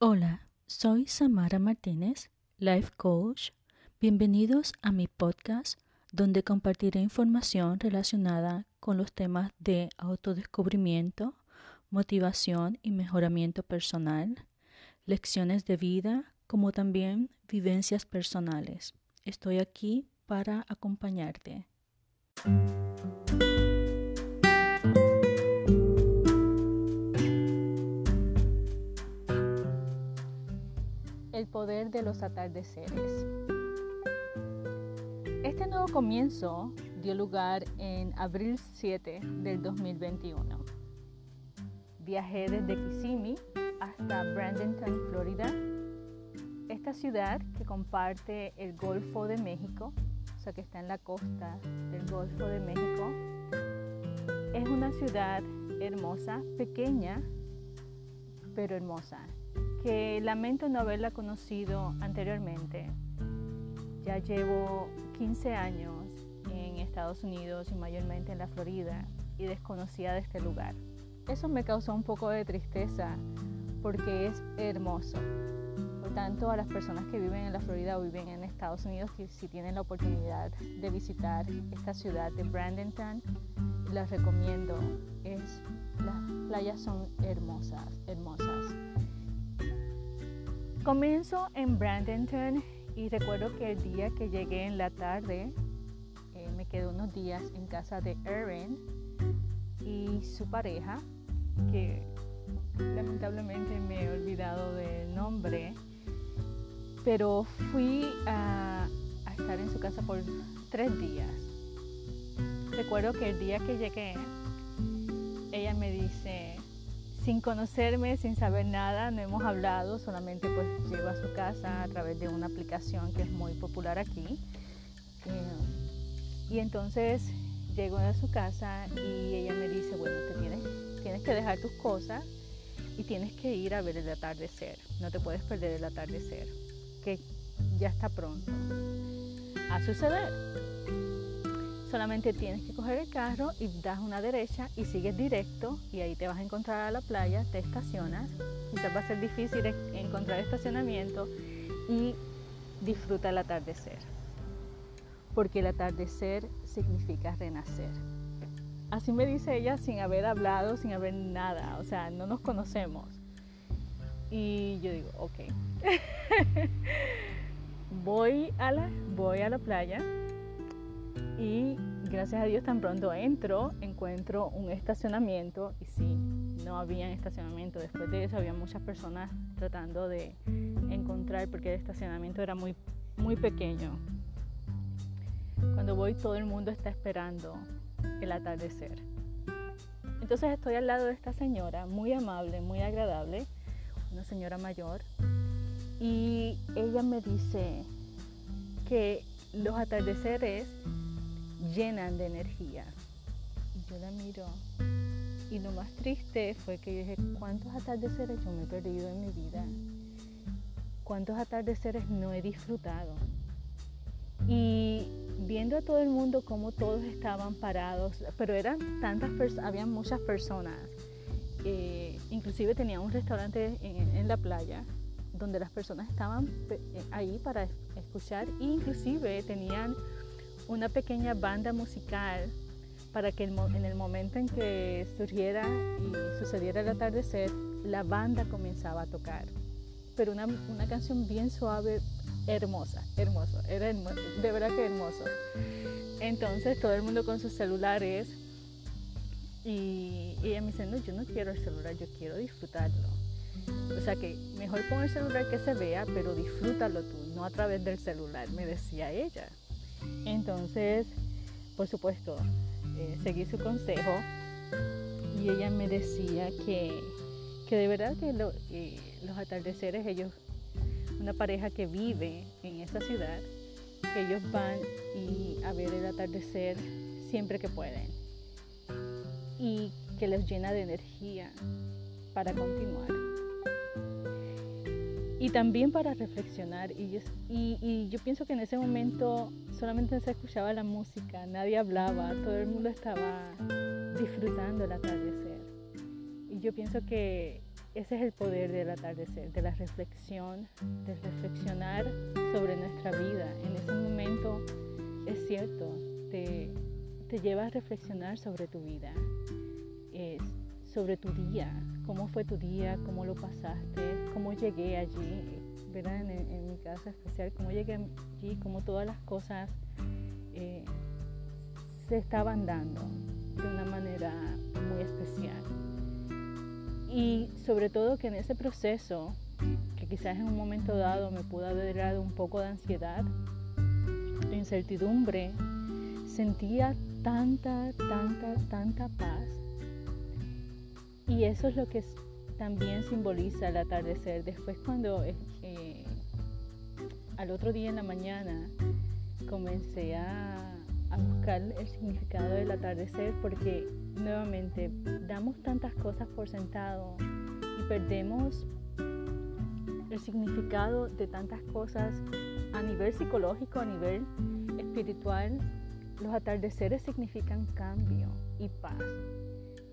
Hola, soy Samara Martínez, Life Coach. Bienvenidos a mi podcast donde compartiré información relacionada con los temas de autodescubrimiento, motivación y mejoramiento personal, lecciones de vida, como también vivencias personales. Estoy aquí para acompañarte. Poder de los atardeceres. Este nuevo comienzo dio lugar en abril 7 del 2021. Viajé desde Kissimmee hasta Bradenton, Florida. Esta ciudad que comparte el Golfo de México, o sea que está en la costa del Golfo de México, es una ciudad hermosa, pequeña, pero hermosa, que lamento no haberla conocido anteriormente. Ya llevo 15 años en Estados Unidos y mayormente en la Florida y desconocía de este lugar. Eso me causó un poco de tristeza porque es hermoso. Por tanto, a las personas que viven en la Florida o viven en Estados Unidos, que si tienen la oportunidad de visitar esta ciudad de Bradenton, les recomiendo. Es, las playas son hermosas, hermosas. Comienzo en Bradenton y recuerdo que el día que llegué en la tarde, eh, me quedé unos días en casa de Erin y su pareja, que lamentablemente me he olvidado del nombre, pero fui a, a estar en su casa por tres días. Recuerdo que el día que llegué, sin conocerme, sin saber nada, no hemos hablado, solamente pues llego a su casa a través de una aplicación que es muy popular aquí. Eh, y entonces llego a su casa y ella me dice, bueno, te tienes, tienes que dejar tus cosas y tienes que ir a ver el atardecer. No te puedes perder el atardecer, que ya está pronto a suceder. Solamente tienes que coger el carro y das una derecha y sigues directo y ahí te vas a encontrar a la playa, te estacionas. Quizás va a ser difícil encontrar estacionamiento y disfruta el atardecer. Porque el atardecer significa renacer. Así me dice ella sin haber hablado, sin haber nada. O sea, no nos conocemos. Y yo digo, ok. voy, a la, voy a la playa y gracias a Dios tan pronto entro, encuentro un estacionamiento y sí, no había estacionamiento. Después de eso había muchas personas tratando de encontrar porque el estacionamiento era muy, muy pequeño. Cuando voy todo el mundo está esperando el atardecer. Entonces estoy al lado de esta señora, muy amable, muy agradable, una señora mayor, y ella me dice que los atardeceres llenan de energía. Y yo la miro. Y lo más triste fue que yo dije, ¿cuántos atardeceres yo me he perdido en mi vida? ¿Cuántos atardeceres no he disfrutado? Y viendo a todo el mundo como todos estaban parados, pero eran tantas personas, había muchas personas. Eh, inclusive tenía un restaurante en, en, la playa donde las personas estaban eh, ahí para escuchar e inclusive tenían una pequeña banda musical para que en el momento en que surgiera y sucediera el atardecer, la banda comenzaba a tocar. Pero una, una canción bien suave, hermosa, hermoso, era de verdad que hermoso. Entonces todo el mundo con sus celulares y, ella me dice, no, yo no quiero el celular, yo quiero disfrutarlo. O sea que mejor pon el celular que se vea, pero disfrútalo tú, no a través del celular, me decía ella. Entonces, por supuesto, eh, seguí su consejo y ella me decía que, que de verdad que eh, los atardeceres, ellos, una pareja que vive en esa ciudad, que ellos van y a ver el atardecer siempre que pueden y que les llena de energía para continuar y también para reflexionar. Y yo, pienso que en ese momento solamente se escuchaba la música, nadie hablaba, todo el mundo estaba disfrutando el atardecer. Y yo pienso que ese es el poder del atardecer, de la reflexión, de reflexionar sobre nuestra vida. En ese momento es cierto, te, te lleva a reflexionar sobre tu vida, sobre tu día, cómo fue tu día, cómo lo pasaste, cómo llegué allí, ¿verdad? En, mi casa especial, cómo llegué allí, cómo todas las cosas eh, se estaban dando de una manera muy especial. Y sobre todo que en ese proceso, que quizás en un momento dado me pudo haber dado un poco de ansiedad, de incertidumbre, sentía tanta, tanta, tanta paz. Y eso es lo que también simboliza el atardecer. Después cuando eh, al otro día en la mañana comencé a buscar el significado del atardecer porque nuevamente damos tantas cosas por sentado y perdemos el significado de tantas cosas a nivel psicológico, a nivel espiritual. Los atardeceres significan cambio y paz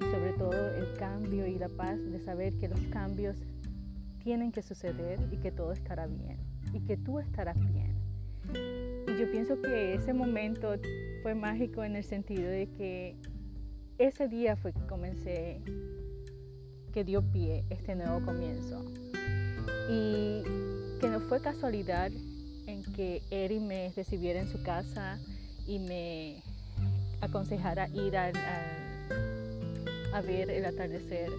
y sobre todo el cambio y la paz de saber que los cambios tienen que suceder y que todo estará bien y que tú estarás bien. Y yo pienso que ese momento fue mágico en el sentido de que ese día fue que comencé, que dio pie este nuevo comienzo. Y que no fue casualidad en que Eri me recibiera en su casa y me aconsejara ir al a ver el atardecer.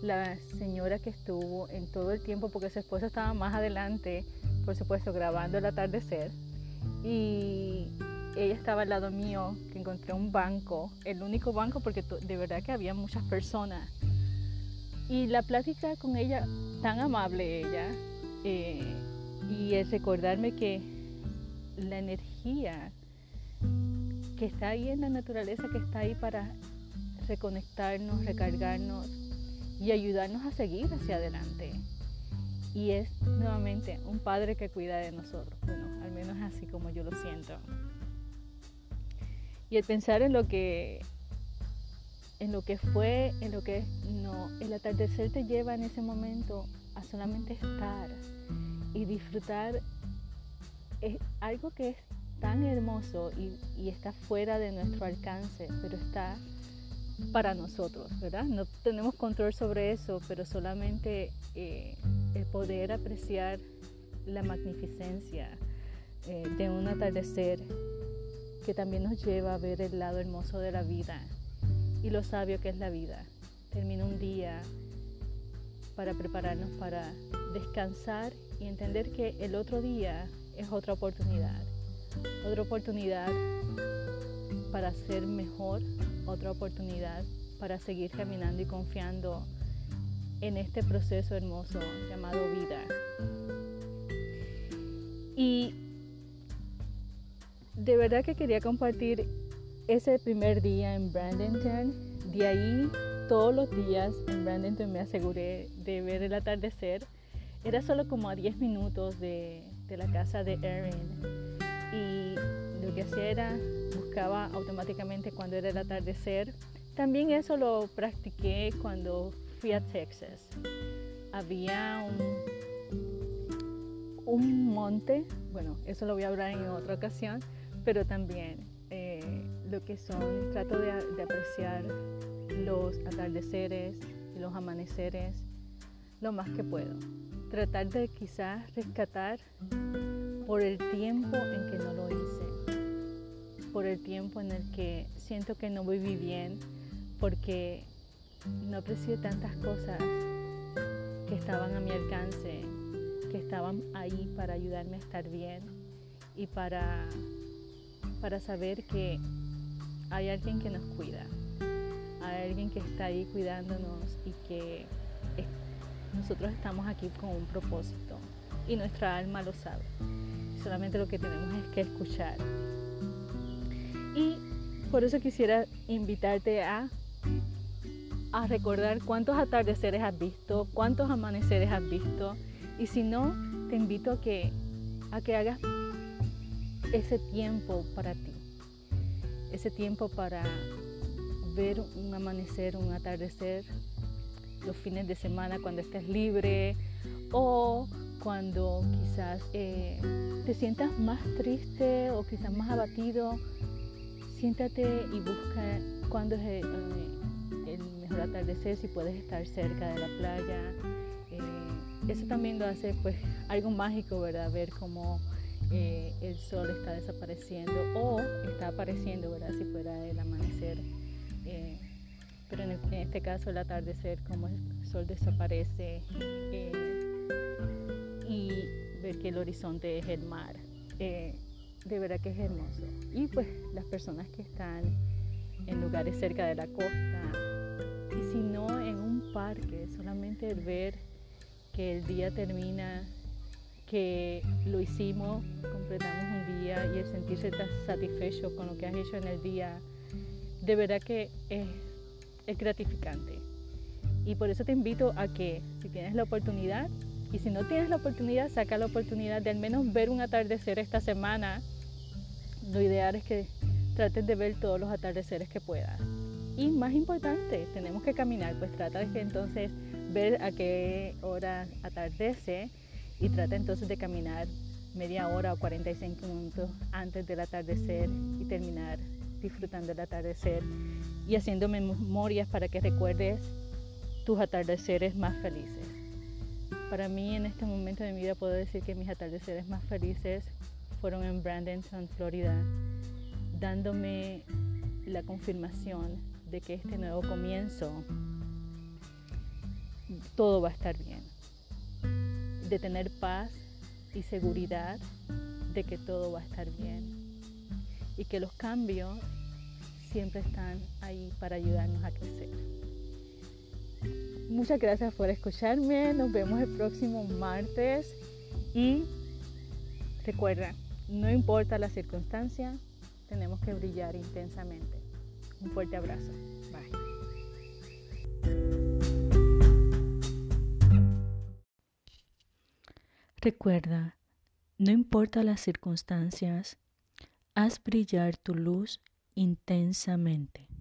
La señora que estuvo en todo el tiempo, porque su esposa estaba más adelante, por supuesto, grabando el atardecer. Y ella estaba al lado mío, que encontré un banco, el único banco porque de verdad que había muchas personas. Y la plática con ella, tan amable ella, eh, y el recordarme que la energía que está ahí en la naturaleza, que está ahí para reconectarnos, recargarnos y ayudarnos a seguir hacia adelante. Y es nuevamente un padre que cuida de nosotros, bueno, al menos así como yo lo siento. Y el pensar en lo que en lo que fue, en lo que no, el atardecer te lleva en ese momento a solamente estar y disfrutar es algo que es tan hermoso y, y está fuera de nuestro alcance, pero está para nosotros, ¿verdad? No tenemos control sobre eso, pero solamente eh, el poder apreciar la magnificencia eh, de un atardecer que también nos lleva a ver el lado hermoso de la vida y lo sabio que es la vida. Termina un día para prepararnos para descansar y entender que el otro día es otra oportunidad, otra oportunidad para ser mejor, otra oportunidad para seguir caminando y confiando en este proceso hermoso llamado vida. Y de verdad que quería compartir ese primer día en Bradenton. De ahí todos los días en Bradenton me aseguré de ver el atardecer. Era solo como a 10 minutos de, de la casa de Erin. Y lo que hacía era buscaba automáticamente cuando era el atardecer. También eso lo practiqué cuando fui a Texas. Había un, un monte, bueno, eso lo voy a hablar en otra ocasión, pero también eh, lo que son, trato de, de apreciar los atardeceres y los amaneceres lo más que puedo. Tratar de quizás rescatar por el tiempo en que no lo hice por el tiempo en el que siento que no viví bien, porque no aprecié tantas cosas que estaban a mi alcance, que estaban ahí para ayudarme a estar bien y para, para saber que hay alguien que nos cuida, hay alguien que está ahí cuidándonos y que nosotros estamos aquí con un propósito y nuestra alma lo sabe. Solamente lo que tenemos es que escuchar y por eso quisiera invitarte a, a recordar cuántos atardeceres has visto, cuántos amaneceres has visto. Y si no, te invito a que, a que hagas ese tiempo para ti. Ese tiempo para ver un amanecer, un atardecer los fines de semana cuando estés libre o cuando quizás eh, te sientas más triste o quizás más abatido, siéntate y busca cuándo es el, eh, el, mejor atardecer, si puedes estar cerca de la playa. Eh, eso también lo hace pues algo mágico, ¿verdad? Ver cómo el sol está desapareciendo o está apareciendo, ¿verdad? Si fuera el amanecer. pero en, en, este caso el atardecer, como el sol desaparece y ver que el horizonte es el mar. De verdad que es hermoso. Y pues las personas que están en lugares cerca de la costa, y si no en un parque, solamente el ver que el día termina, que lo hicimos, completamos un día y el sentirse tan satisfecho con lo que has hecho en el día, de verdad que es, es gratificante. Y por eso te invito a que si tienes la oportunidad, y si no tienes la oportunidad, saca la oportunidad de al menos ver un atardecer esta semana. Lo ideal es que trates de ver todos los atardeceres que puedas. Y más importante, tenemos que caminar, pues trata de que entonces ver a qué hora atardece y trata entonces de caminar media hora o 45 minutos antes del atardecer y terminar disfrutando del atardecer y haciendo memorias para que recuerdes tus atardeceres más felices. Para mí en este momento de mi vida puedo decir que mis atardeceres más felices fueron en Brandenton, Florida, dándome la confirmación de que este nuevo comienzo todo va a estar bien. De tener paz y seguridad de que todo va a estar bien. Y que los cambios siempre están ahí para ayudarnos a crecer. Muchas gracias por escucharme. Nos vemos el próximo martes. Y recuerda, no importa la circunstancia, tenemos que brillar intensamente. Un fuerte abrazo. Bye. Recuerda, no importa las circunstancias, haz brillar tu luz intensamente.